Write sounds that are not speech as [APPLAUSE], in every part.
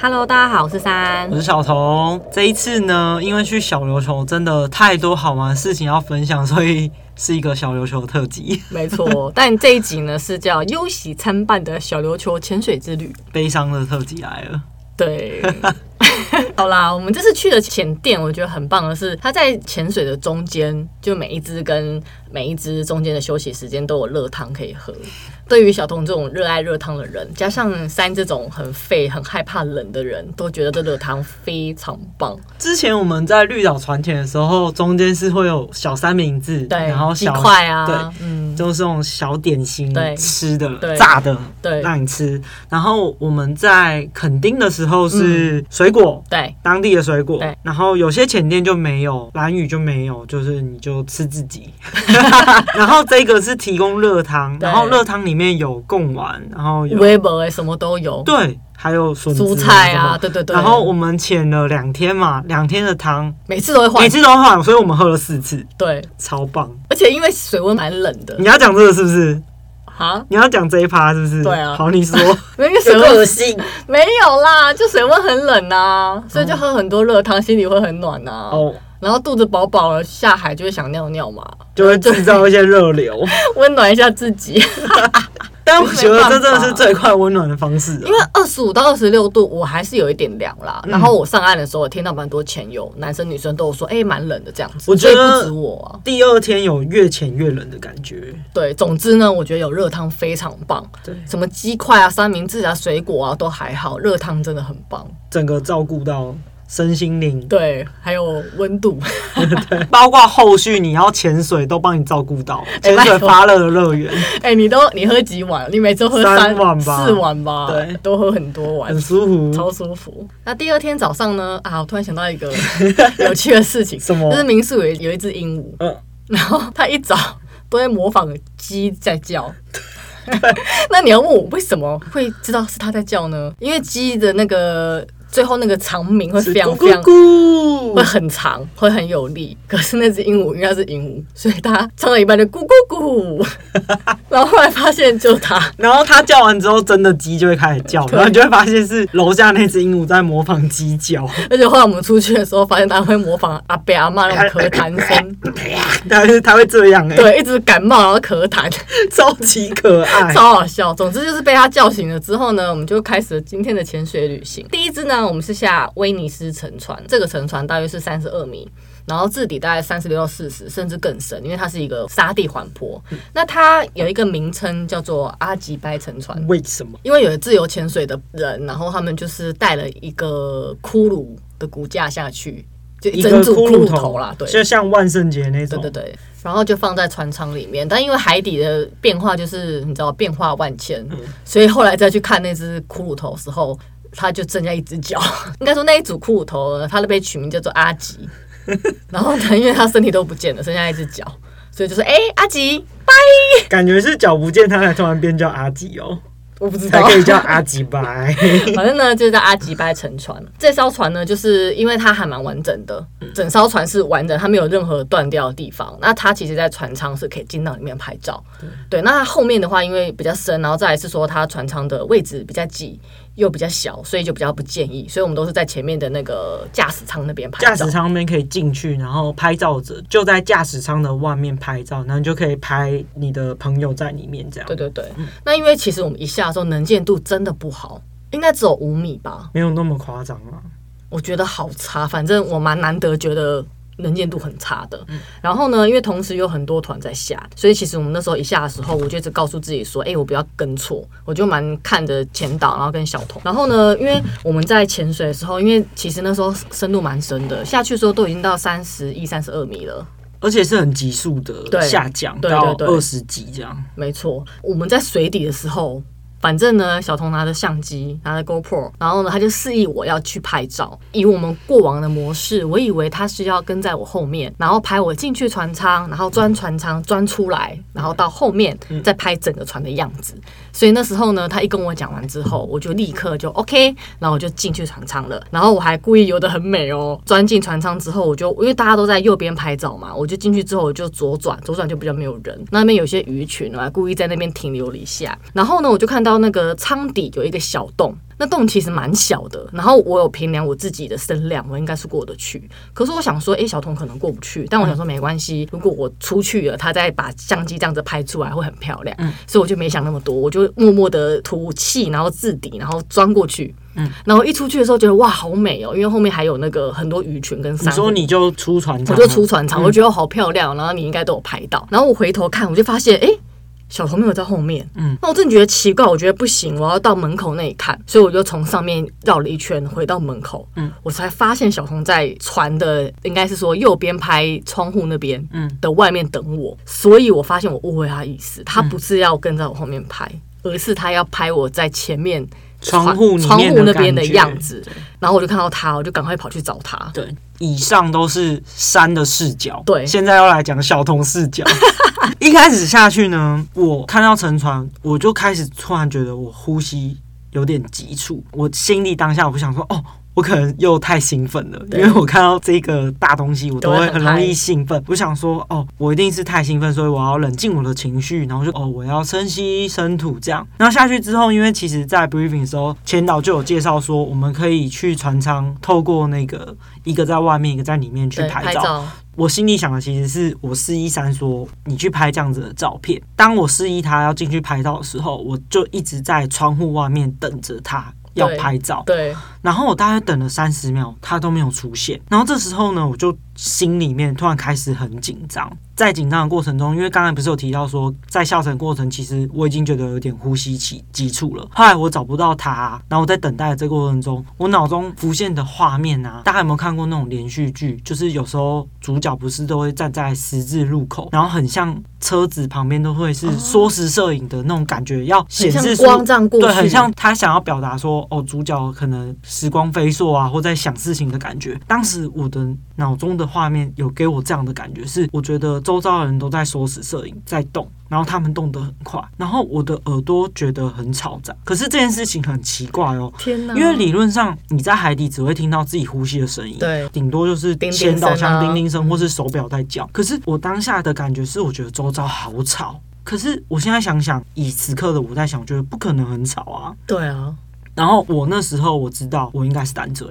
Hello，大家好，我是三，我是小彤。这一次呢，因为去小琉球真的太多好玩的事情要分享，所以是一个小琉球特辑。没错，[LAUGHS] 但这一集呢是叫忧喜参半的小琉球潜水之旅，悲伤的特辑来了。对。[LAUGHS] 好啦，我们这次去的浅店，我觉得很棒的是，它在潜水的中间，就每一只跟每一只中间的休息时间都有热汤可以喝。对于小童这种热爱热汤的人，加上三这种很废、很害怕冷的人，都觉得这热汤非常棒。之前我们在绿岛船潜的时候，中间是会有小三明治，对，然后小块啊，对，嗯，就是这种小点心，对，吃的，对，炸的，对，让你吃。然后我们在垦丁的时候是水果，嗯、对，当地的水果，对。然后有些浅店就没有，蓝雨就没有，就是你就吃自己。[LAUGHS] 然后这个是提供热汤，然后热汤里面有贡丸，然后有微博什么都有，对，还有蔬菜啊，对对对。然后我们潜了两天嘛，两天的汤，每次都会换，每次都会换，所以我们喝了四次，对，超棒。而且因为水温蛮冷的，你要讲这个是不是？啊，你要讲这一趴是不是？对啊，好，你说。[LAUGHS] 那个水温性没有啦，就水温很冷啊，所以就喝很多热汤，心里会很暖呐。哦。然后肚子饱饱了，下海就会想尿尿嘛，就会制造一些热流，温暖一下自己。但我觉得这真的是最快温暖的方式，因为二十五到二十六度，我还是有一点凉啦。然后我上岸的时候，我听到蛮多潜友，男生女生都有说，哎，蛮冷的这样子。我觉得不止我，第二天有越潜越冷的感觉。对，总之呢，我觉得有热汤非常棒。对，什么鸡块啊、三明治啊、水果啊都还好，热汤真的很棒，整个照顾到。身心灵对，还有温度，对，[LAUGHS] 包括后续你要潜水都帮你照顾到，潜水发热的乐园。[LAUGHS] 哎、欸，你都你喝几碗？你每周喝三,三碗吧，四碗吧？对，都喝很多碗，很舒服，超舒服。那第二天早上呢？啊，我突然想到一个 [LAUGHS] 有趣的事情，什么？就是民宿有有一只鹦鹉，嗯，然后它一早都在模仿鸡在叫。那你要问我为什么会知道是它在叫呢？因为鸡的那个。最后那个长鸣会非常非常，会很长，会很有力。可是那只鹦鹉应该是鹦鹉，所以它唱到一半就咕咕咕，[LAUGHS] 然后后来发现就它，然后它叫完之后，真的鸡就会开始叫，然后你就会发现是楼下那只鹦鹉在模仿鸡叫。而且后来我们出去的时候，发现它会模仿阿伯阿妈那种咳痰声，它 [LAUGHS] 它会这样哎、欸，对，一直感冒然后咳痰，超级可爱，超好笑。总之就是被它叫醒了之后呢，我们就开始了今天的潜水旅行。第一只呢。那我们是下威尼斯沉船，这个沉船大约是三十二米，然后质底大概三十六到四十，甚至更深，因为它是一个沙地缓坡。嗯、那它有一个名称叫做阿吉拜沉船，为什么？因为有自由潜水的人，然后他们就是带了一个骷髅的骨架下去，就一整组骷髅头啦，对，就像万圣节那种，对对对，然后就放在船舱里面。但因为海底的变化就是你知道变化万千，嗯、所以后来再去看那只骷髅头的时候。他就剩下一只脚，[LAUGHS] 应该说那一组骷髅头呢，他都被取名叫做阿吉。[LAUGHS] 然后呢，因为他身体都不见了，剩下一只脚，所以就是：“哎、欸，阿吉，拜。”感觉是脚不见，他才突然变叫阿吉哦。我不知道，还可以叫阿吉拜。[LAUGHS] 反正呢，就是叫阿吉拜沉船。这艘船呢，就是因为它还蛮完整的，整艘船是完整，它没有任何断掉的地方。那它其实，在船舱是可以进到里面拍照。对，那它后面的话，因为比较深，然后再来是说它船舱的位置比较挤。又比较小，所以就比较不建议。所以我们都是在前面的那个驾驶舱那边拍照。驾驶舱那边可以进去，然后拍照者就在驾驶舱的外面拍照，然后你就可以拍你的朋友在里面这样。对对对。嗯、那因为其实我们一下的时候能见度真的不好，应该只有五米吧？没有那么夸张啊。我觉得好差，反正我蛮难得觉得。能见度很差的，然后呢，因为同时有很多团在下，所以其实我们那时候一下的时候，我就一直告诉自己说：“哎、欸，我不要跟错。”我就蛮看着前导，然后跟小童。然后呢，因为我们在潜水的时候，因为其实那时候深度蛮深的，下去的时候都已经到三十一、三十二米了，而且是很急速的下降，对到二十几这样。没错，我们在水底的时候。反正呢，小童拿着相机，拿着 GoPro，然后呢，他就示意我要去拍照。以我们过往的模式，我以为他是要跟在我后面，然后拍我进去船舱，然后钻船舱钻出来，然后到后面再拍整个船的样子。所以那时候呢，他一跟我讲完之后，我就立刻就 OK，然后我就进去船舱了。然后我还故意游得很美哦，钻进船舱之后，我就因为大家都在右边拍照嘛，我就进去之后我就左转，左转就比较没有人。那边有些鱼群，我还故意在那边停留了一下。然后呢，我就看到。到那个舱底有一个小洞。那洞其实蛮小的，然后我有评量我自己的身量，我应该是过得去。可是我想说，哎，小童可能过不去，但我想说没关系，如果我出去了，他再把相机这样子拍出来会很漂亮。嗯，所以我就没想那么多，我就默默的吐气，然后置底，然后钻过去。嗯，然后一出去的时候觉得哇，好美哦，因为后面还有那个很多鱼群跟珊瑚。你说你就出船舱，我就出船舱，我觉得好漂亮，然后你应该都有拍到。然后我回头看，我就发现，哎。小童没有在后面，嗯，那我真的觉得奇怪，我觉得不行，我要到门口那里看，所以我就从上面绕了一圈回到门口，嗯，我才发现小童在船的应该是说右边拍窗户那边，嗯。的外面等我，所以我发现我误会他意思，他不是要跟在我后面拍，而是他要拍我在前面窗户窗户那边的样子，然后我就看到他，我就赶快跑去找他，对，以上都是山的视角，对，现在要来讲小童视角。[LAUGHS] 一开始下去呢，我看到沉船，我就开始突然觉得我呼吸有点急促。我心里当下我想说，哦，我可能又太兴奋了，因为我看到这个大东西，我都会很容易兴奋。我想说，哦，我一定是太兴奋，所以我要冷静我的情绪，然后就哦，我要深吸深吐这样。然后下去之后，因为其实在 briefing 的时候，前导就有介绍说，我们可以去船舱，透过那个一个在外面，一个在里面去拍照。我心里想的其实是我示意三说，你去拍这样子的照片。当我示意他要进去拍照的时候，我就一直在窗户外面等着他要拍照。对。对然后我大概等了三十秒，他都没有出现。然后这时候呢，我就心里面突然开始很紧张。在紧张的过程中，因为刚才不是有提到说，在下沉过程，其实我已经觉得有点呼吸起急促了。后来我找不到他，然后我在等待的这个过程中，我脑中浮现的画面啊，大家有没有看过那种连续剧？就是有时候主角不是都会站在十字路口，然后很像车子旁边都会是缩时摄影的那种感觉，要显示光这样过去，对，很像他想要表达说，哦，主角可能时光飞速啊，或在想事情的感觉。当时我的脑中的画面有给我这样的感觉，是我觉得周遭的人都在缩时摄影，在动，然后他们动得很快，然后我的耳朵觉得很吵杂。可是这件事情很奇怪哦，天哪！因为理论上你在海底只会听到自己呼吸的声音，对，顶多就是前导枪叮叮声，或是手表在叫。可是我当下的感觉是，我觉得周遭好吵。可是我现在想想，以此刻的我在想，我觉得不可能很吵啊。对啊。然后我那时候我知道我应该是胆醉。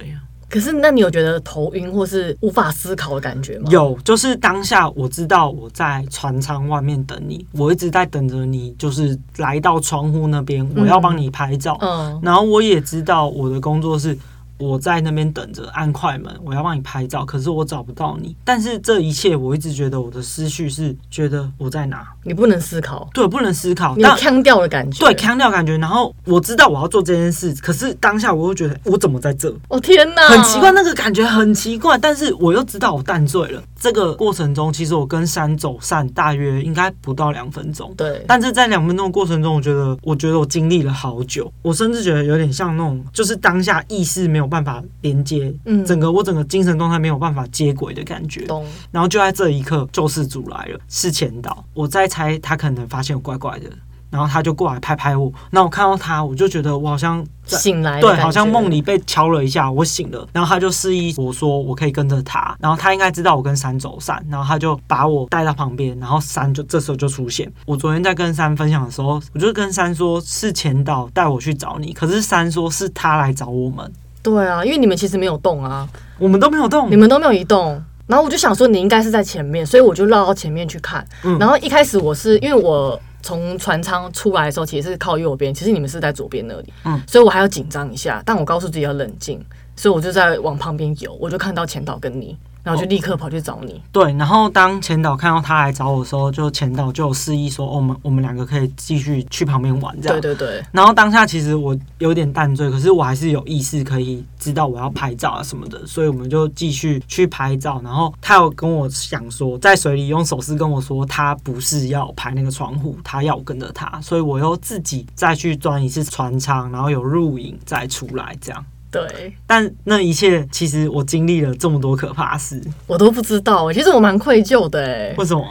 可是那你有觉得头晕或是无法思考的感觉吗？有，就是当下我知道我在船舱外面等你，我一直在等着你，就是来到窗户那边，我要帮你拍照。嗯，然后我也知道我的工作是。我在那边等着按快门，我要帮你拍照，可是我找不到你。但是这一切，我一直觉得我的思绪是觉得我在哪？你不能思考，对，不能思考，你有腔调的感觉，对，腔调感觉。然后我知道我要做这件事，可是当下我又觉得我怎么在这？哦天哪，很奇怪，那个感觉很奇怪。但是我又知道我淡醉了。这个过程中，其实我跟山走散大约应该不到两分钟。对，但是在两分钟的过程中，我觉得，我觉得我经历了好久。我甚至觉得有点像那种，就是当下意识没有办法连接，嗯，整个我整个精神状态没有办法接轨的感觉。懂。然后就在这一刻，救世主来了，是前导。我在猜他可能发现我怪怪的。然后他就过来拍拍我，那我看到他，我就觉得我好像醒来，对，好像梦里被敲了一下，我醒了。然后他就示意我说我可以跟着他，然后他应该知道我跟三走散，然后他就把我带到旁边，然后三就这时候就出现。我昨天在跟三分享的时候，我就跟三说，是前导带我去找你，可是三说是他来找我们。对啊，因为你们其实没有动啊，我们都没有动，你们都没有移动。然后我就想说你应该是在前面，所以我就绕到前面去看。嗯，然后一开始我是因为我。从船舱出来的时候，其实是靠右边，其实你们是在左边那里，嗯，所以我还要紧张一下，但我告诉自己要冷静，所以我就在往旁边游，我就看到前导跟你。然后就立刻跑去找你。哦。对，然后当前导看到他来找我的时候，就前导就有示意说，哦，我们我们两个可以继续去旁边玩这样。对对对。然后当下其实我有点淡醉，可是我还是有意识可以知道我要拍照啊什么的，所以我们就继续去拍照。然后他有跟我想说，在水里用手势跟我说，他不是要拍那个窗户，他要跟着他，所以我又自己再去钻一次船舱，然后有录影再出来这样。对，但那一切其实我经历了这么多可怕事，我都不知道。其实我蛮愧疚的，哎，为什么？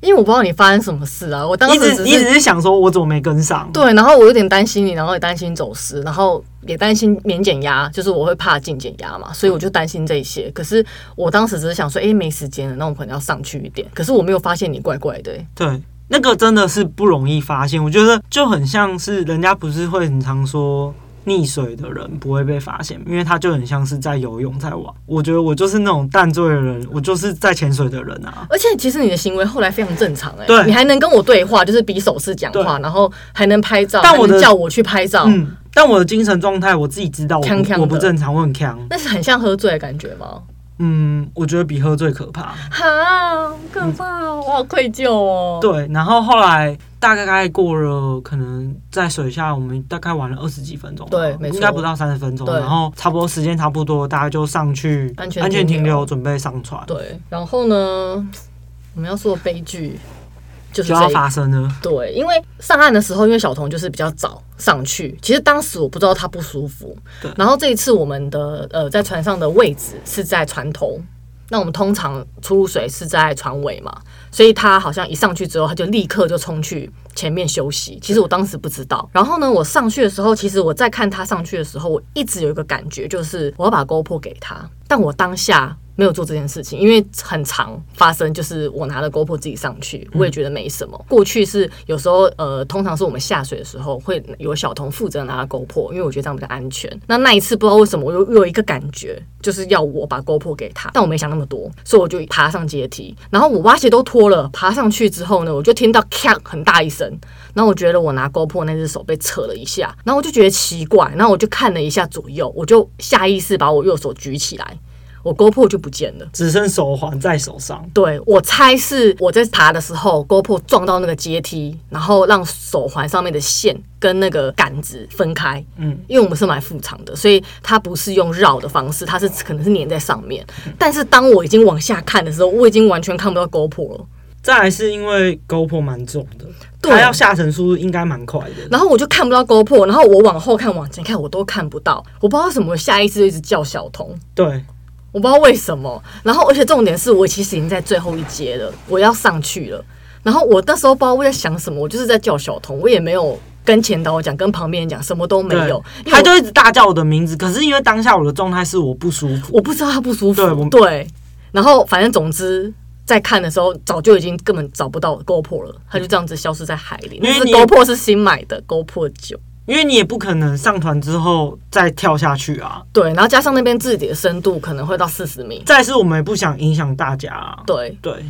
因为我不知道你发生什么事啊。我当时一直一直是想说，我怎么没跟上？对，然后我有点担心你，然后也担心走失，然后也担心免减压，就是我会怕进减压嘛，所以我就担心这些。可是我当时只是想说，哎，没时间了，那我可能要上去一点。可是我没有发现你怪怪的。对。那个真的是不容易发现。我觉得就很像是人家不是会很常说。溺水的人不会被发现，因为他就很像是在游泳，在玩。我觉得我就是那种淡醉的人，我就是在潜水的人啊。而且其实你的行为后来非常正常哎、欸，对，你还能跟我对话，就是比手势讲话，然后还能拍照，但我的叫我去拍照。嗯，但我的精神状态我自己知道我不正常，我很强。那是很像喝醉的感觉吗？嗯，我觉得比喝醉可怕。好可怕、哦，我好愧疚哦。对，然后后来大概过了，可能在水下，我们大概玩了二十几分钟，对，没错，应该不到三十分钟。然后差不多时间差不多，大家就上去安全安全停留，准备上船。对，然后呢，我们要说的悲剧。就是就要发生了。对，因为上岸的时候，因为小童就是比较早上去，其实当时我不知道他不舒服。对。然后这一次我们的呃在船上的位置是在船头，那我们通常出入水是在船尾嘛，所以他好像一上去之后，他就立刻就冲去前面休息。其实我当时不知道。然后呢，我上去的时候，其实我在看他上去的时候，我一直有一个感觉，就是我要把 GoPro 给他，但我当下。没有做这件事情，因为很常发生，就是我拿了 GoPro 自己上去，我也觉得没什么。过去是有时候，呃，通常是我们下水的时候会有小童负责拿 GoPro，因为我觉得这样比较安全。那那一次不知道为什么，我又有一个感觉，就是要我把 GoPro 给他，但我没想那么多，所以我就爬上阶梯，然后我蛙鞋都脱了，爬上去之后呢，我就听到咔很大一声，然后我觉得我拿 GoPro 那只手被扯了一下，然后我就觉得奇怪，然后我就看了一下左右，我就下意识把我右手举起来。我 GoPro 就不见了，只剩手环在手上。对，我猜是我在爬的时候，GoPro 撞到那个阶梯，然后让手环上面的线跟那个杆子分开。嗯，因为我们是买副厂的，所以它不是用绕的方式，它是可能是粘在上面。但是当我已经往下看的时候，我已经完全看不到 GoPro 了。再来是因为 GoPro 蛮重的，它要下沉速度应该蛮快的。然后我就看不到 GoPro，然后我往后看、往前看，我都看不到。我不知道为什么，我下意识就一直叫小童。对。我不知道为什么，然后而且重点是我其实已经在最后一阶了，我要上去了。然后我那时候不知道我在想什么，我就是在叫小童，我也没有跟前导讲，跟旁边人讲，什么都没有。他就一直大叫我的名字，可是因为当下我的状态是我不舒服，我不知道他不舒服。对，对。然后反正总之在看的时候，早就已经根本找不到 GoPro 了，它就这样子消失在海里。因为 GoPro 是新买的 GoPro 九。因为你也不可能上船之后再跳下去啊，对，然后加上那边自己的深度可能会到四十米，再是我们也不想影响大家啊，对。对，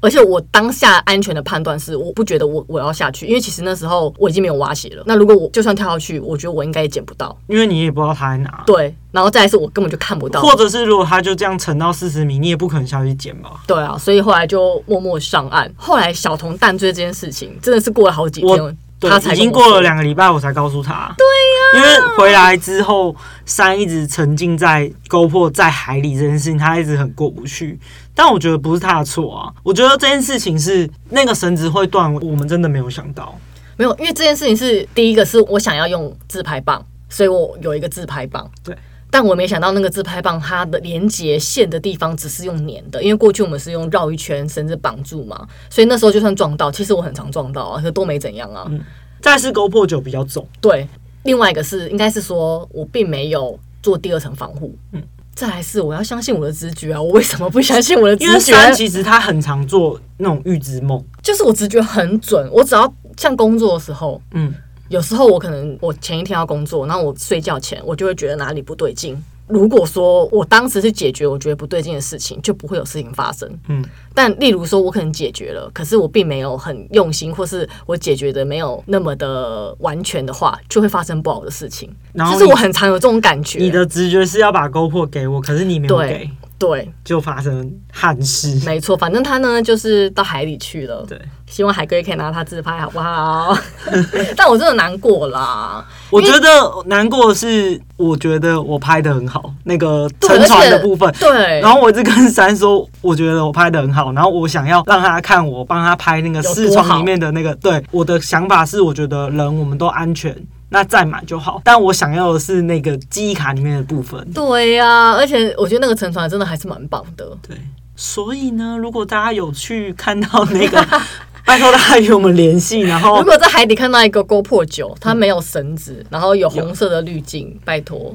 而且我当下安全的判断是，我不觉得我我要下去，因为其实那时候我已经没有挖鞋了，那如果我就算跳下去，我觉得我应该也捡不到，因为你也不知道他在哪，对，然后再来是我根本就看不到，或者是如果他就这样沉到四十米，你也不可能下去捡吧，对啊，所以后来就默默上岸，后来小童淡醉这件事情真的是过了好几天。对，已经过了两个礼拜，我才告诉他。对呀，因为回来之后，山一直沉浸在 GoPro 在海里这件事情，他一直很过不去。但我觉得不是他的错啊，我觉得这件事情是那个绳子会断，我们真的没有想到。没有，因为这件事情是第一个，是我想要用自拍棒，所以我有一个自拍棒。对。但我没想到那个自拍棒它的连接线的地方只是用粘的，因为过去我们是用绕一圈绳子绑住嘛，所以那时候就算撞到，其实我很常撞到啊，可都没怎样啊。嗯。再是 GoPro 九比较重，对。另外一个是应该是说我并没有做第二层防护，嗯。再来是我要相信我的直觉啊，我为什么不相信我的直觉？因为山其实他很常做那种预知梦，就是我直觉很准，我只要像工作的时候，嗯。有时候我可能我前一天要工作，然后我睡觉前我就会觉得哪里不对劲。如果说我当时是解决我觉得不对劲的事情，就不会有事情发生。嗯，但例如说我可能解决了，可是我并没有很用心，或是我解决的没有那么的完全的话，就会发生不好的事情。然后，就是我很常有这种感觉。你的直觉是要把 GoPro 给我，可是你没有给。对，就发生憾事。没错，反正他呢就是到海里去了。对，希望海龟可以拿他自拍，好不好？[LAUGHS] 但我真的难过啦。我觉得难过的是，我觉得我拍的很好，那个沉船的部分。对。对然后我一直跟珊说，我觉得我拍的很好，然后我想要让他看我帮他拍那个四窗里面的那个。对，我的想法是，我觉得人我们都安全。那再买就好，但我想要的是那个记忆卡里面的部分。对呀、啊，而且我觉得那个沉船真的还是蛮棒的。对，所以呢，如果大家有去看到那个，[LAUGHS] 拜托大家与我们联系。然后，如果在海底看到一个 GoPro 9，它没有绳子，然后有红色的滤镜，拜托。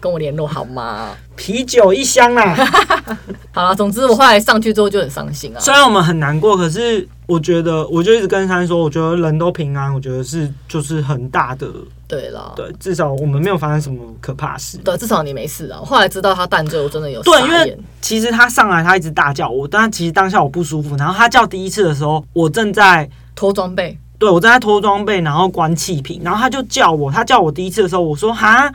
跟我联络好吗？啤酒一箱啊！[LAUGHS] 好了，总之我后来上去之后就很伤心啊。虽然我们很难过，可是我觉得，我就一直跟珊说，我觉得人都平安，我觉得是就是很大的。对了，对，至少我们没有发生什么可怕事。对，至少你没事啊。后来知道他淡醉，我真的有对，因为其实他上来，他一直大叫我，但其实当下我不舒服。然后他叫第一次的时候，我正在脱装备，对，我正在脱装备，然后关气瓶，然后他就叫我。他叫我第一次的时候，我说哈。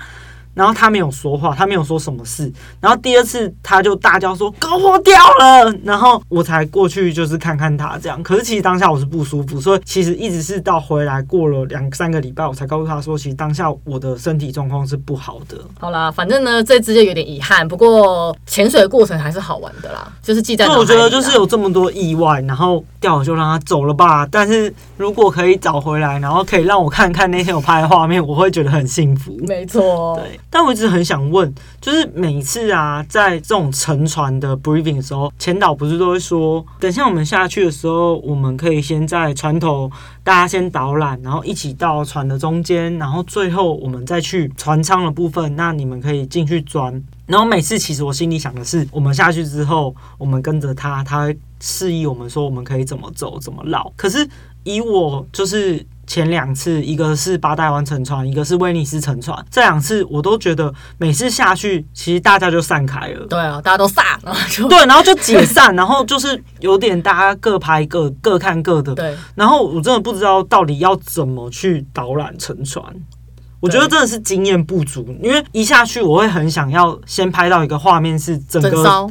然后他没有说话，他没有说什么事。然后第二次他就大叫说高破掉了，然后我才过去就是看看他这样。可是其实当下我是不舒服，所以其实一直是到回来过了两三个礼拜，我才告诉他说，其实当下我的身体状况是不好的。好啦，反正呢这次就有点遗憾，不过潜水的过程还是好玩的啦，就是记在。我觉得就是有这么多意外，然后掉了就让他走了吧。但是如果可以找回来，然后可以让我看看那天我拍的画面，我会觉得很幸福。没错，对。但我一直很想问，就是每次啊，在这种沉船的 briefing 的时候，前导不是都会说，等下我们下去的时候，我们可以先在船头，大家先导览，然后一起到船的中间，然后最后我们再去船舱的部分，那你们可以进去钻。然后每次其实我心里想的是，我们下去之后，我们跟着他，他会示意我们说我们可以怎么走，怎么绕。可是以我就是。前两次，一个是八代湾沉船，一个是威尼斯沉船。这两次我都觉得每次下去，其实大家就散开了。对啊，大家都散，然后就对，然后就解散，然后就是有点大家各拍各，各看各的。对，然后我真的不知道到底要怎么去导览沉船。我觉得真的是经验不足，因为一下去我会很想要先拍到一个画面是整个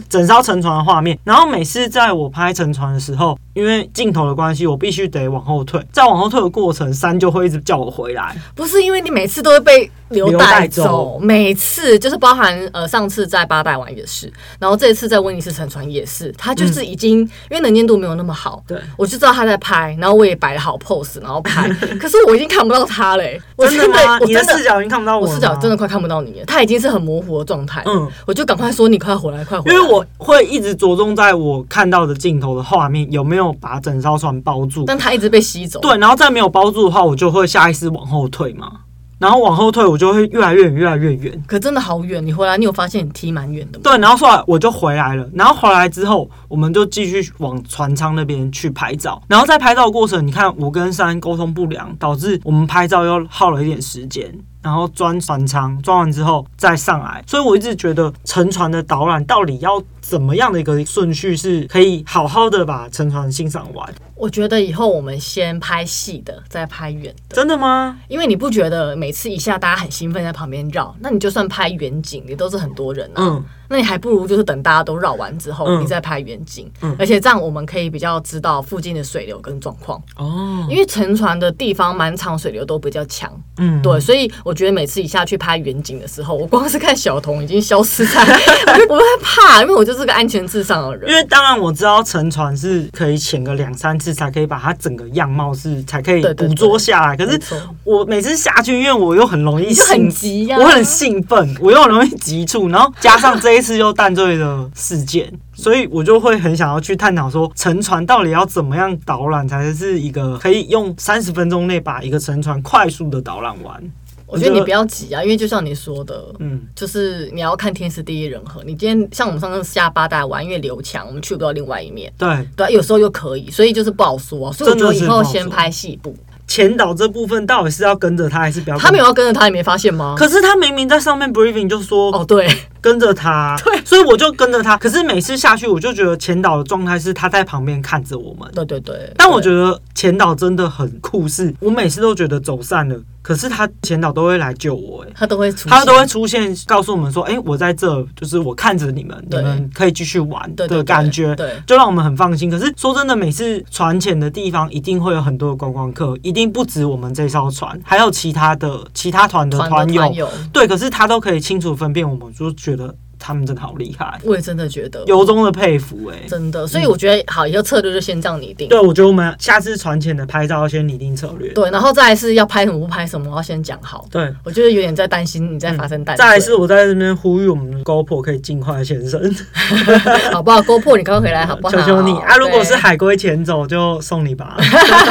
整艘沉船的画面，然后每次在我拍沉船的时候，因为镜头的关系，我必须得往后退，在往后退的过程，三就会一直叫我回来。不是因为你每次都会被流带走，每次就是包含呃上次在八代玩也是，然后这一次在威尼斯沉船也是，他就是已经、嗯、因为能见度没有那么好，对，我就知道他在拍，然后我也摆好 pose，然后拍，[LAUGHS] 可是我已经看不到他嘞、欸，真的吗？我真的视角已经看不到我，我视角真的快看不到你了，他已经是很模糊的状态。嗯，我就赶快说你快回来，快回来。因为我会一直着重在我看到的镜头的画面有没有把整艘船包住，但他一直被吸走。对，然后再没有包住的话，我就会下意识往后退嘛。然后往后退，我就会越来越远，越来越远。可真的好远，你回来，你有发现你踢蛮远的吗？对，然后后来我就回来了。然后回来之后，我们就继续往船舱那边去拍照。然后在拍照的过程，你看我跟珊沟通不良，导致我们拍照又耗了一点时间。然后钻船舱，钻完之后再上来。所以我一直觉得沉船的导览到底要怎么样的一个顺序，是可以好好的把沉船欣赏完。我觉得以后我们先拍细的，再拍远的。真的吗？因为你不觉得每次一下大家很兴奋在旁边绕，那你就算拍远景，也都是很多人啊。嗯。那你还不如就是等大家都绕完之后，你再拍远景。嗯。而且这样我们可以比较知道附近的水流跟状况。哦。因为沉船的地方满场水流都比较强。嗯。对，所以我觉得每次一下去拍远景的时候，我光是看小童已经消失在，[LAUGHS] 我就不会怕，因为我就是个安全至上的人。因为当然我知道沉船是可以潜个两三次。才可以把它整个样貌是才可以捕捉下来。可是我每次下去，因为我又很容易很急呀，我很兴奋，我又很容易急促，然后加上这一次又淡醉的事件，所以我就会很想要去探讨说，沉船到底要怎么样导览才是一个可以用三十分钟内把一个沉船快速的导览完。我觉得你不要急啊，因为就像你说的，嗯，就是你要看天时地利人和。你今天像我们上次下八大玩，因为刘强，我们去不到另外一面。对对，有时候又可以，所以就是不好说啊。所以我觉得以后先拍戏部。前导这部分到底是要跟着他，还是不要？他没有要跟着他，你没发现吗？可是他明明在上面 briefing 就说哦，对，跟着他，[LAUGHS] 对，所以我就跟着他。可是每次下去，我就觉得前导的状态是他在旁边看着我们。对对对。但我觉得前导真的很酷，是我每次都觉得走散了。可是他前导都会来救我，哎，他都会出现，他都会出现，告诉我们说，哎，我在这，就是我看着你们，你们可以继续玩的感觉，对，就让我们很放心。可是说真的，每次船潜的地方一定会有很多的观光客，一定不止我们这艘船，还有其他的其他团的团友，对，可是他都可以清楚分辨，我们就觉得。他们真的好厉害，我也真的觉得由衷的佩服哎、欸，真的。所以我觉得好，以后策略就先这样拟定。对，我觉得我们下次船前的拍照要先拟定策略。对，然后再来是要拍什么不拍什么，我要先讲好。对，我就是有点在担心你在发生淡。再来是我在这边呼吁我们的 GoPro 可以尽快现身，[LAUGHS] 好不好？GoPro 你快回来好不好？求求你啊！如果是海龟前走，就送你吧。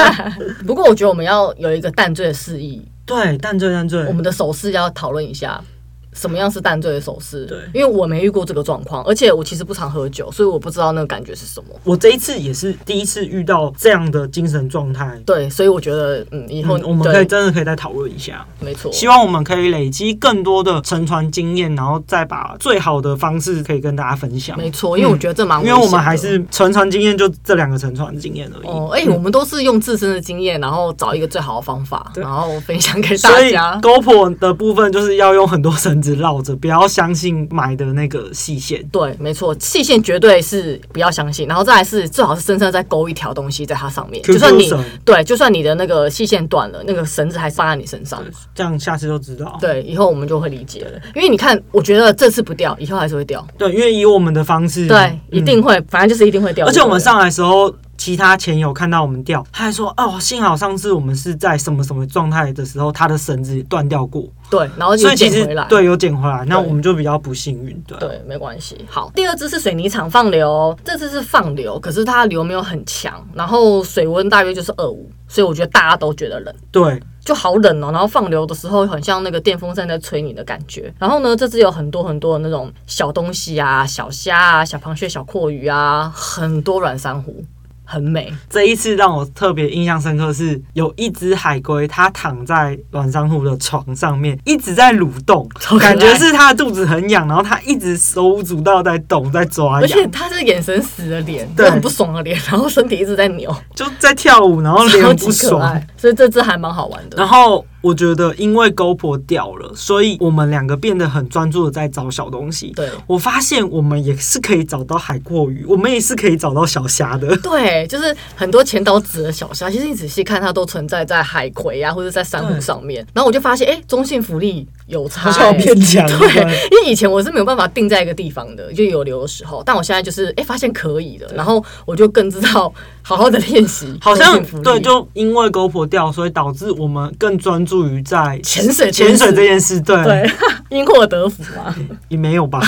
[LAUGHS] 不过我觉得我们要有一个淡醉的示意。对，淡醉淡醉，我们的手势要讨论一下。什么样是淡醉的手势。对，因为我没遇过这个状况，而且我其实不常喝酒，所以我不知道那个感觉是什么。我这一次也是第一次遇到这样的精神状态。对，所以我觉得，嗯，以后、嗯、我们可以真的可以再讨论一下。没错，希望我们可以累积更多的乘船经验，然后再把最好的方式可以跟大家分享。没错，因为我觉得这蛮、嗯，因为我们还是乘船经验就这两个乘船经验而已。哦，哎、欸，我们都是用自身的经验，然后找一个最好的方法，然后分享给大家。GoPro 的部分就是要用很多绳子绕着，不要相信买的那个细线。对，没错，细线绝对是不要相信，然后再来是最好是身上再勾一条东西在它上面就算你对，就算你的那个细线断了，那个绳子还放在你身上，这样下次就知道。对，以后我们就会理解了，因为你看，我觉得这次不掉，以后还是会掉。对，因为以我们的方式，对，嗯、一定会，反正就是一定会掉。而且我们上来的时候。其他前友看到我们掉，他还说：“哦，幸好上次我们是在什么什么状态的时候，他的绳子断掉过。”对，然后就捡回来。对，有捡回来，那我们就比较不幸运。对，对，没关系。好，第二只是水泥厂放流，这只是放流，可是它流没有很强，然后水温大约就是二五，所以我觉得大家都觉得冷。对，就好冷哦。然后放流的时候，很像那个电风扇在吹你的感觉。然后呢，这只有很多很多的那种小东西啊，小虾啊，小螃蟹、小阔鱼啊，很多软珊瑚。很美。这一次让我特别印象深刻是，有一只海龟，它躺在软珊瑚的床上面，一直在蠕动，感觉是它的肚子很痒，然后它一直手舞足蹈在动，在抓痒。而且它是眼神死的脸，对，很不爽的脸，然后身体一直在扭，就在跳舞，然后脸很不爽。所以这只还蛮好玩的。然后。我觉得，因为 GoPro 掉了，所以我们两个变得很专注的在找小东西。对，我发现我们也是可以找到海阔鱼，我们也是可以找到小虾的。[LAUGHS] 对，就是很多前岛子的小虾，其实你仔细看，它都存在在海葵啊，或者在珊瑚上面。然后我就发现，哎、欸，中性浮力有差、欸，好像变强。对，因为以前我是没有办法定在一个地方的，就有流的时候，但我现在就是，哎、欸，发现可以了，然后我就更知道。好好的练习，[LAUGHS] 好像对，就因为 GoPro 掉，所以导致我们更专注于在潜水潜水这件事。对，对，[LAUGHS] 因祸得福啊，[LAUGHS] 也没有吧。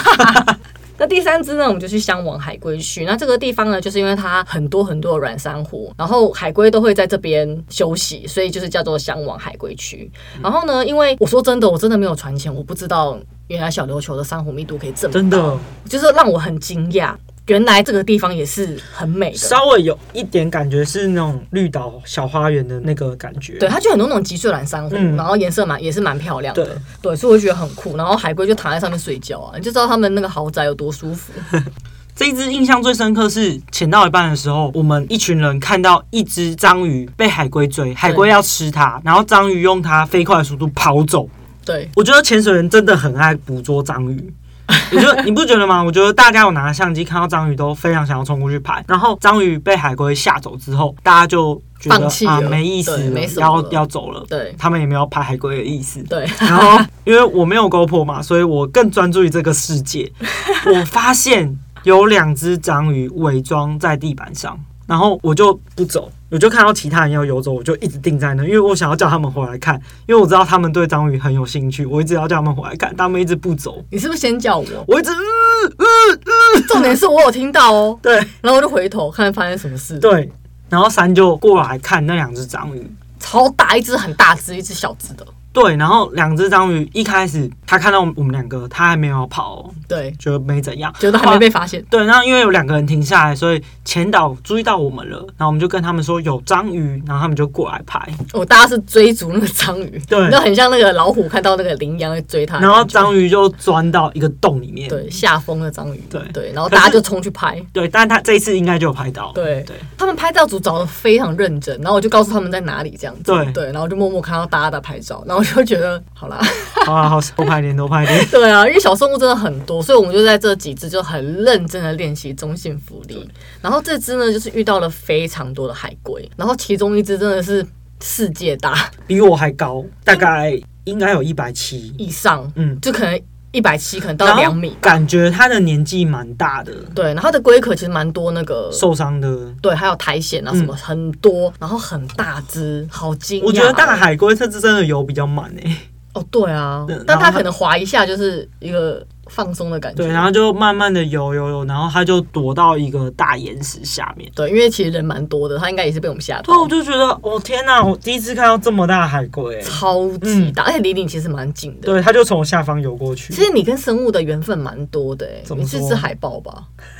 那第三只呢，我们就去香王海龟区。那这个地方呢，就是因为它很多很多的软珊瑚，然后海龟都会在这边休息，所以就是叫做香王海龟区。然后呢，因为我说真的，我真的没有船钱，我不知道原来小琉球的珊瑚密度可以这么高，真的，就是让我很惊讶。原来这个地方也是很美的，稍微有一点感觉是那种绿岛小花园的那个感觉。对，它就很多那种脊髓蓝珊瑚，嗯、然后颜色蛮也是蛮漂亮的。对，对，所以我觉得很酷。然后海龟就躺在上面睡觉啊，你就知道他们那个豪宅有多舒服。[LAUGHS] 这一只印象最深刻是潜到一半的时候，我们一群人看到一只章鱼被海龟追，海龟要吃它，然后章鱼用它飞快的速度跑走。对，我觉得潜水员真的很爱捕捉章鱼。[LAUGHS] 你觉得你不觉得吗？我觉得大家有拿相机看到章鱼都非常想要冲过去拍，然后章鱼被海龟吓走之后，大家就觉得啊没意思了，要要走了。对，他们也没有拍海龟的意思。对，[LAUGHS] 然后因为我没有 GoPro 嘛，所以我更专注于这个世界。我发现有两只章鱼伪装在地板上。然后我就不走，我就看到其他人要游走，我就一直定在那，因为我想要叫他们回来看，因为我知道他们对章鱼很有兴趣，我一直要叫他们回来看，他们一直不走。你是不是先叫我？我一直，嗯嗯嗯。重点是我有听到哦。对。然后我就回头看发生什么事。对。然后三就过来看那两只章鱼，超大，一只很大只，一只小只的。对，然后两只章鱼一开始他看到我们两个，他还没有跑，对，就没怎样，觉得还没被发现。对，然后因为有两个人停下来，所以前导注意到我们了，然后我们就跟他们说有章鱼，然后他们就过来拍。哦，大家是追逐那个章鱼，对，就很像那个老虎看到那个羚羊在追它，然后章鱼就钻到一个洞里面，对，下风的章鱼，对对，然后大家就冲去拍，对，但是他这一次应该就有拍到，对对，他们拍照组找的非常认真，然后我就告诉他们在哪里这样子，对对，然后就默默看到大家在拍照，然后我就觉得。好啦，好 [LAUGHS] 啊，好，多拍点，多拍点。[LAUGHS] 对啊，因为小生物真的很多，所以我们就在这几只就很认真的练习中性浮力。然后这只呢，就是遇到了非常多的海龟，然后其中一只真的是世界大，比我还高，大概应该有一百七以上，嗯，就可能一百七，可能到两米。感觉他的年纪蛮大的，对，然后他的龟壳其实蛮多那个受伤的，对，还有苔藓啊什么很多，然后很大只，好惊讶。我觉得大海龟这只真的游比较慢诶、欸。哦，对啊，[LAUGHS] 但它可能划一下就是一个放松的感觉。对，然后就慢慢的游游游，然后他就躲到一个大岩石下面。对，因为其实人蛮多的，他应该也是被我们吓到。对，我就觉得，哦天哪，我第一次看到这么大的海龟，超级大，嗯、而且离你其实蛮近的。对，他就从下方游过去。其实你跟生物的缘分蛮多的，你是只海豹吧？[LAUGHS]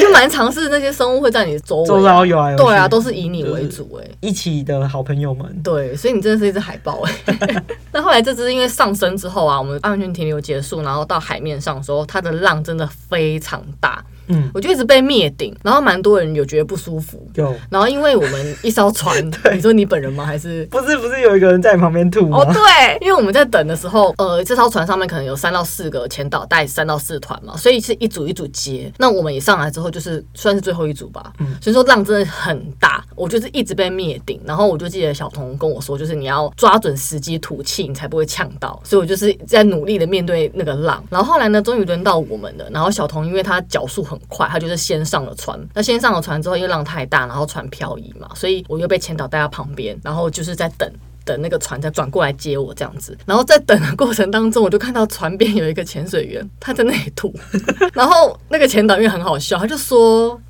就蛮尝试那些生物会在你周围，周遭游啊，对啊，都是以你为主哎，一起的好朋友们。对，所以你真的是一只海豹哎。[LAUGHS] 那后来这只因为上升之后啊，我们安全停留结束，然后到海面上的时候，它的浪真的非常大。嗯，我就一直被灭顶，然后蛮多人有觉得不舒服。有，然后因为我们一艘船，[LAUGHS] 对你说你本人吗？还是不是？不是有一个人在你旁边吐吗？哦，对，因为我们在等的时候，呃，这艘船上面可能有三到四个前导带，三到四团嘛，所以是一组一组接。那我们也上来之后，就是算是最后一组吧。嗯，所以说浪真的很大，我就是一直被灭顶。然后我就记得小童跟我说，就是你要抓准时机吐气，你才不会呛到。所以我就是在努力的面对那个浪。然后后来呢，终于轮到我们了。然后小童因为他脚速很快，他就是先上了船。那先上了船之后，因为浪太大，然后船漂移嘛，所以我又被潜导带到旁边，然后就是在等等那个船再转过来接我这样子。然后在等的过程当中，我就看到船边有一个潜水员，他在那里吐。然后那个潜导因为很好笑，他就说。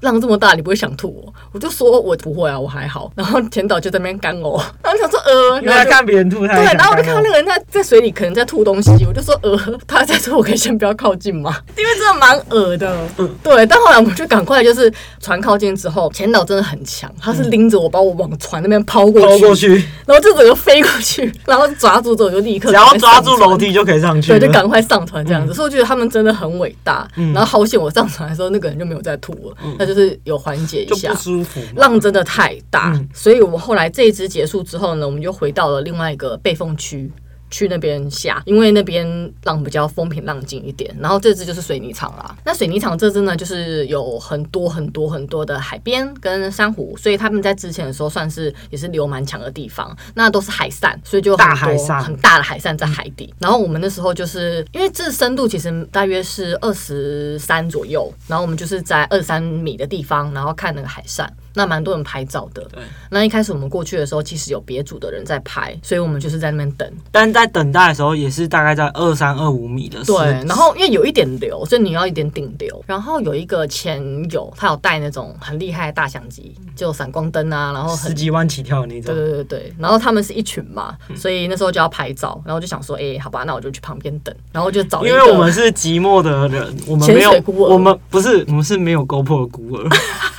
浪这么大，你不会想吐我？我就说我不会啊，我还好。然后前导就在那边干呕，然后想说呃，原来看别人吐，他对，然后我就看到那个人在在水里可能在吐东西，我就说呃，他在吐，我可以先不要靠近吗？因为真的蛮恶的，嗯，对。但后来我们就赶快就是船靠近之后，前导真的很强，他是拎着我把我往船那边抛过去，抛过去，然后就整个飞过去，然后抓住之后就立刻，只要抓住楼梯就可以上去，对，就赶快上船这样子。所以我觉得他们真的很伟大。然后好险我上船的时候那个人就没有再吐了。就是有缓解一下，不舒服浪真的太大，嗯、所以我们后来这一支结束之后呢，我们就回到了另外一个备风区。去那边下，因为那边浪比较风平浪静一点。然后这支就是水泥厂啦。那水泥厂这支呢，就是有很多很多很多的海边跟珊瑚，所以他们在之前的时候算是也是流蛮强的地方。那都是海扇，所以就很多大海扇，很大的海扇在海底。然后我们那时候就是因为这深度其实大约是二十三左右，然后我们就是在二十三米的地方，然后看那个海扇。那蛮多人拍照的。对。那一开始我们过去的时候，其实有别组的人在拍，所以我们就是在那边等。但在等待的时候，也是大概在二三二五米的时候。对。然后因为有一点流，所以你要一点顶流。然后有一个前友，他有带那种很厉害的大相机，就闪光灯啊，然后十几万起跳的那种。对对对对。然后他们是一群嘛，所以那时候就要拍照。然后就想说，哎、欸，好吧，那我就去旁边等。然后就找。因为我们是寂寞的人，我们没有，我们不是，我们是没有 GoPro 的孤儿。[LAUGHS]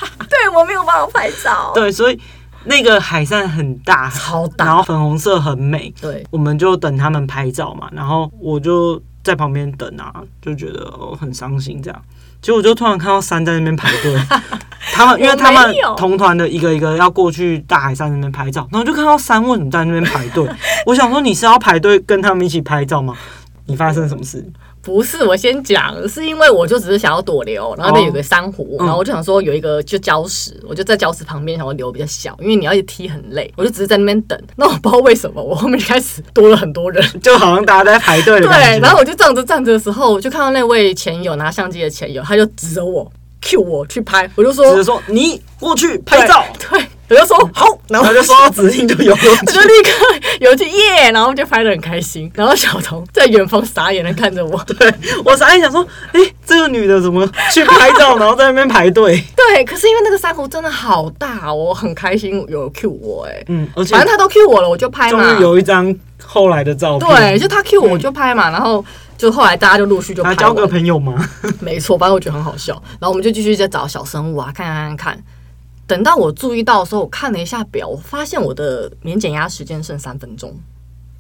我没有办法拍照，对，所以那个海扇很大，超大，然后粉红色很美，对，我们就等他们拍照嘛，然后我就在旁边等啊，就觉得哦很伤心这样，结果我就突然看到三在那边排队，[LAUGHS] 他们因为他们同团的一个一个要过去大海山那边拍照，然后就看到三问你在那边排队，我想说你是要排队跟他们一起拍照吗？你发生什么事？不是，我先讲，是因为我就只是想要躲流，然后那边有个珊瑚，哦、然后我就想说有一个就礁石，嗯、我就在礁石旁边，想要流比较小，因为你要一踢很累，我就只是在那边等。那我不知道为什么，我后面就开始多了很多人，就好像大家在排队。对，然后我就站着站着的时候，我就看到那位前友拿相机的前友，他就指着我，cue 我去拍，我就说，指着说你过去拍照，对。对我就说好，然后他就收到指令就游，我就立刻游去耶，然后就拍的很开心。然后小童在远方傻眼的看着我，对我傻眼想说，哎、欸，这个女的怎么去拍照，然后在那边排队？[LAUGHS] 对，可是因为那个珊瑚真的好大，我很开心有 Q 我哎、欸，嗯，而且反正他都 Q 我了，我就拍嘛。终于有一张后来的照片，对，就他 Q 我，我就拍嘛。嗯、然后就后来大家就陆续就拍。交个朋友吗？[LAUGHS] 没错，反正我觉得很好笑。然后我们就继续在找小生物啊，看看看看。等到我注意到的时候，我看了一下表，我发现我的免减压时间剩三分钟。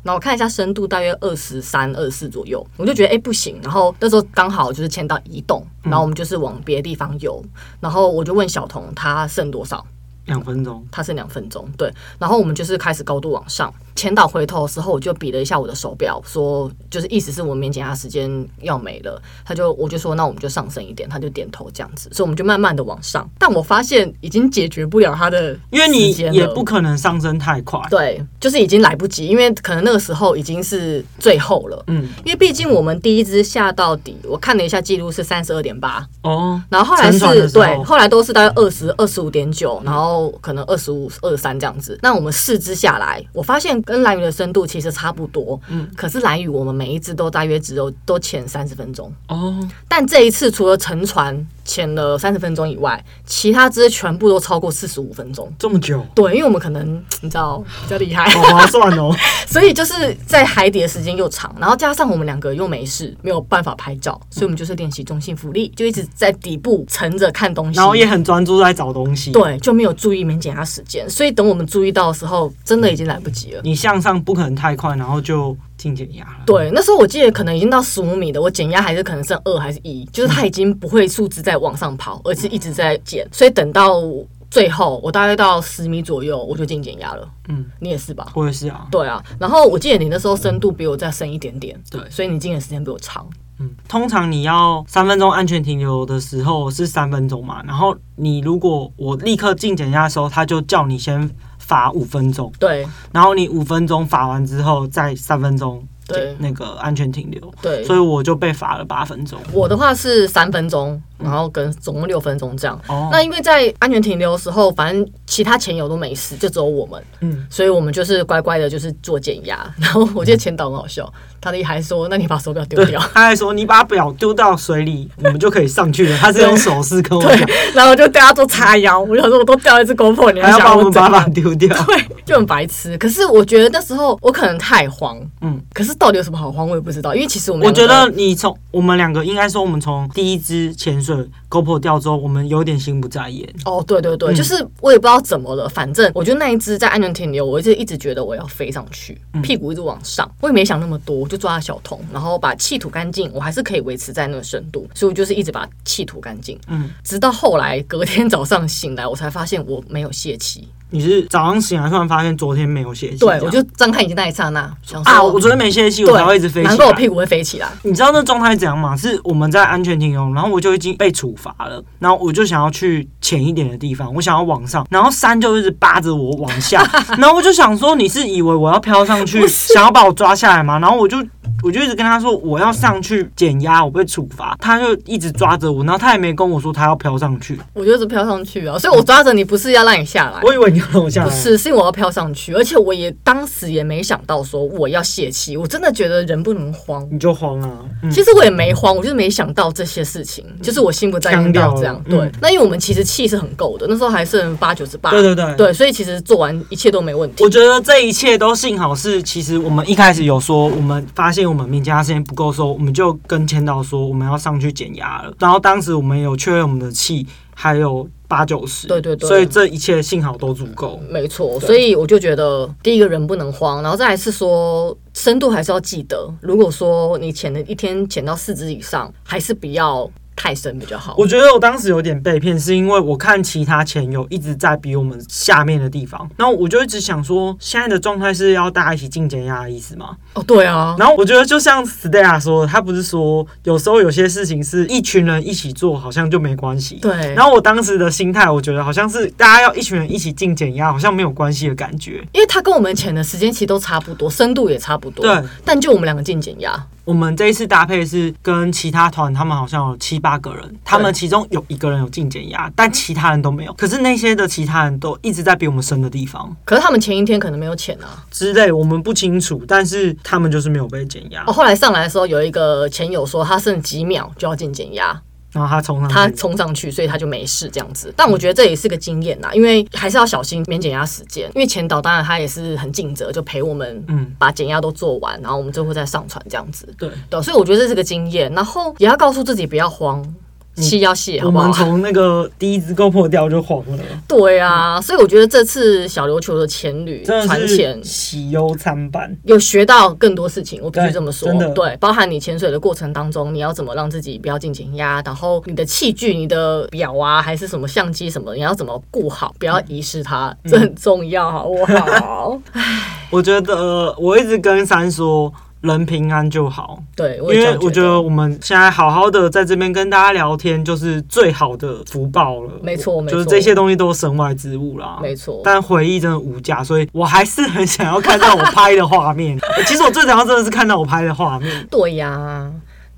然后我看一下深度，大约二十三、二十四左右，我就觉得哎、欸、不行。然后那时候刚好就是签到移动，然后我们就是往别的地方游。然后我就问小童，他剩多少？两分钟，他剩两分钟。对，然后我们就是开始高度往上。潜导回头的时候，我就比了一下我的手表，说就是意思是我们免减压时间要没了。他就我就说那我们就上升一点，他就点头这样子，所以我们就慢慢的往上。但我发现已经解决不了他的，因为你也不可能上升太快，对，就是已经来不及，因为可能那个时候已经是最后了。嗯，因为毕竟我们第一支下到底，我看了一下记录是三十二点八哦，然后后来是对，后来都是大概二十二十五点九，然后可能二十五二十三这样子。那我们四支下来，我发现。跟兰屿的深度其实差不多。嗯，可是兰屿我们每一只都大约只有都潜三十分钟。哦，但这一次除了沉船潜了三十分钟以外，其他只全部都超过四十五分钟。这么久？对，因为我们可能你知道 [SIGHS] 比较厉害，好划算哦。[LAUGHS] 所以就是在海底的时间又长，然后加上我们两个又没事，没有办法拍照，所以我们就是练习中性浮力，就一直在底部沉着看东西，然后也很专注在找东西。对，就没有注意免减压时间，所以等我们注意到的时候，真的已经来不及了。你向上不可能太快，然后就进减压了。对，那时候我记得可能已经到十五米的，我减压还是可能剩二还是一，就是它已经不会数值在往上跑，而是一直在减。所以等到最后，我大概到十米左右，我就进减压了。嗯，你也是吧？我也是啊。对啊，然后我记得你那时候深度比我再深一点点，对，所以你进的时间比我长。嗯，通常你要三分钟安全停留的时候是三分钟嘛，然后你如果我立刻进减压的时候，他就叫你先罚五分钟，对，然后你五分钟罚完之后再三分钟。对，那个安全停留，对，所以我就被罚了八分钟。我的话是三分钟，然后跟总共六分钟这样。哦，那因为在安全停留的时候，反正其他潜友都没事，就只有我们，嗯，所以我们就是乖乖的，就是做减压。然后我记得前导很好笑，他的还说：“那你把手表丢掉。”他还说：“你把表丢到水里，我们就可以上去了。”他是用手势跟我讲，然后就对他做叉腰。我就说：“我都掉一只 GoPro，你还要把我们把表丢掉？”对，就很白痴。可是我觉得那时候我可能太慌，嗯，可是。到底有什么好慌？我也不知道，因为其实我们我觉得你从我们两个应该说，我们从第一支潜水 GoPro 掉之后，我们有点心不在焉。哦，对对对，嗯、就是我也不知道怎么了，反正我觉得那一只在安全停留，我一直一直觉得我要飞上去，屁股一直往上，我也没想那么多，我就抓小童，然后把气吐干净，我还是可以维持在那个深度，所以我就是一直把气吐干净。嗯，直到后来隔天早上醒来，我才发现我没有泄气。你是早上醒来突然发现昨天没有泄气？对，我就睁开眼睛那一刹那，啊，我昨天没泄气，我才会一直飞起来。难怪我屁股会飞起来。你知道那状态怎样吗？是我们在安全停留，然后我就已经被处罚了，然后我就想要去浅一点的地方，我想要往上，然后山就一直扒着我往下，[LAUGHS] 然后我就想说，你是以为我要飘上去，想要把我抓下来吗？然后我就。我就一直跟他说我要上去减压，我被处罚，他就一直抓着我，然后他也没跟我说他要飘上去，我就一直飘上去啊，所以我抓着你不是要让你下来，我以为你要让我下来，不是，是因为我要飘上去，而且我也当时也没想到说我要泄气，我真的觉得人不能慌，你就慌啊，嗯、其实我也没慌，我就是没想到这些事情，就是我心不在焉到这样，对，嗯、那因为我们其实气是很够的，那时候还剩八九十八，对对对，对，所以其实做完一切都没问题，我觉得这一切都幸好是，其实我们一开始有说，我们发现我们免减压时间。不够说，我们就跟签到说我们要上去减压了。然后当时我们有确认我们的气还有八九十，对对对，所以这一切幸好都足够。没错，所以我就觉得第一个人不能慌，然后再来是说深度还是要记得。如果说你潜了一天潜到四只以上，还是不要。太深比较好。我觉得我当时有点被骗，是因为我看其他前友一直在比我们下面的地方，然后我就一直想说，现在的状态是要大家一起进减压的意思吗？哦，对啊。然后我觉得就像 Stella 说的，他不是说有时候有些事情是一群人一起做，好像就没关系。对。然后我当时的心态，我觉得好像是大家要一群人一起进减压，好像没有关系的感觉。因为他跟我们潜的时间其实都差不多，深度也差不多。对。但就我们两个进减压。我们这一次搭配是跟其他团，他们好像有七八个人，他们其中有一个人有进减压，但其他人都没有。可是那些的其他人都一直在比我们深的地方。可是他们前一天可能没有潜啊之类，我们不清楚。但是他们就是没有被减压。哦，后来上来的时候有一个潜友说，他剩几秒就要进减压。然后他冲上，他冲上去，所以他就没事这样子。但我觉得这也是个经验呐，因为还是要小心免减压时间。因为前导当然他也是很尽责，就陪我们嗯把减压都做完，然后我们最后再上船这样子。对对，所以我觉得这是个经验。然后也要告诉自己不要慌。气要泄，好不好？我们从那个第一支 GoPro 掉就黄了。对啊，所以我觉得这次小琉球的潜旅船潜喜忧参半，有学到更多事情。我必须这么说，对，对，包含你潜水的过程当中，你要怎么让自己不要进减压，然后你的器具、你的表啊，还是什么相机什么，你要怎么顾好，不要遗失它，嗯、这很重要，好不好？唉，我觉得我一直跟三说。人平安就好，对，因为我觉得我们现在好好的在这边跟大家聊天，就是最好的福报了。没错，没错，就是这些东西都是身外之物啦。没错，但回忆真的无价，所以我还是很想要看到我拍的画面。[LAUGHS] 其实我最想要真的是看到我拍的画面。对呀。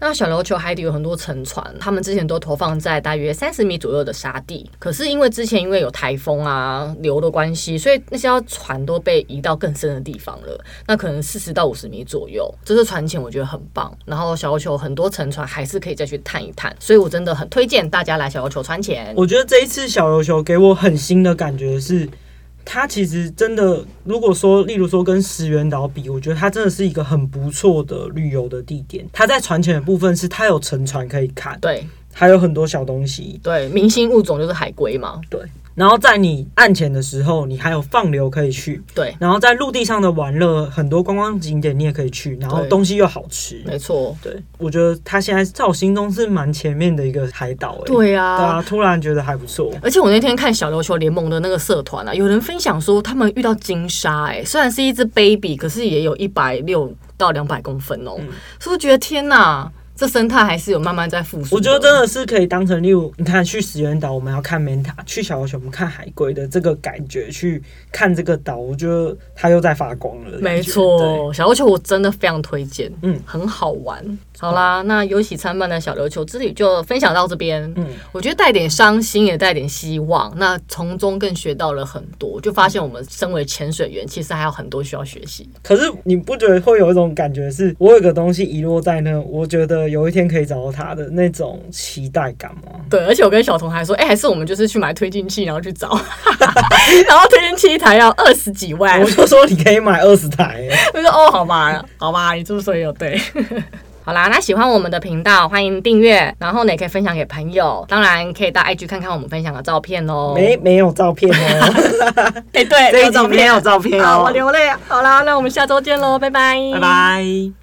那小琉球海底有很多沉船，他们之前都投放在大约三十米左右的沙地，可是因为之前因为有台风啊流的关系，所以那些船都被移到更深的地方了。那可能四十到五十米左右，这是船前，我觉得很棒。然后小琉球很多沉船还是可以再去探一探，所以我真的很推荐大家来小琉球船前。我觉得这一次小琉球给我很新的感觉是。它其实真的，如果说，例如说跟石垣岛比，我觉得它真的是一个很不错的旅游的地点。它在船前的部分是它有沉船可以看，对，还有很多小东西，对，明星物种就是海龟嘛，对。然后在你岸潜的时候，你还有放流可以去。对。然后在陆地上的玩乐，很多观光景点你也可以去，然后东西又好吃。没错。对，我觉得它现在在我心中是蛮前面的一个海岛。哎。对啊。对啊，突然觉得还不错。而且我那天看小琉球联盟的那个社团啊，有人分享说他们遇到金鲨，哎，虽然是一只 baby，可是也有一百六到两百公分哦。嗯。是不是觉得天哪？这生态还是有慢慢在复苏。我觉得真的是可以当成，例如你看去石原岛，我们要看 Manta；去小琉球，我们看海龟的这个感觉，去看这个岛，我觉得它又在发光了。没错，小琉球我真的非常推荐，嗯，很好玩。好啦，那有喜参半的小琉球之旅就分享到这边。嗯，我觉得带点伤心，也带点希望。那从中更学到了很多，就发现我们身为潜水员，其实还有很多需要学习。可是你不觉得会有一种感觉，是我有个东西遗落在那，我觉得有一天可以找到它的那种期待感吗？对，而且我跟小童还说，哎、欸，还是我们就是去买推进器，然后去找，[LAUGHS] 然后推进器一台要二十几万，我就说你可以买二十台。[LAUGHS] 我说哦，好吧，好吧，你这么说也有对。好啦，那喜欢我们的频道，欢迎订阅，然后呢也可以分享给朋友，当然可以到 IG 看看我们分享的照片哦。没没有照片哦？哎，对，这一集没有照片哦。我流泪。好啦，那我们下周见喽，拜拜，拜拜。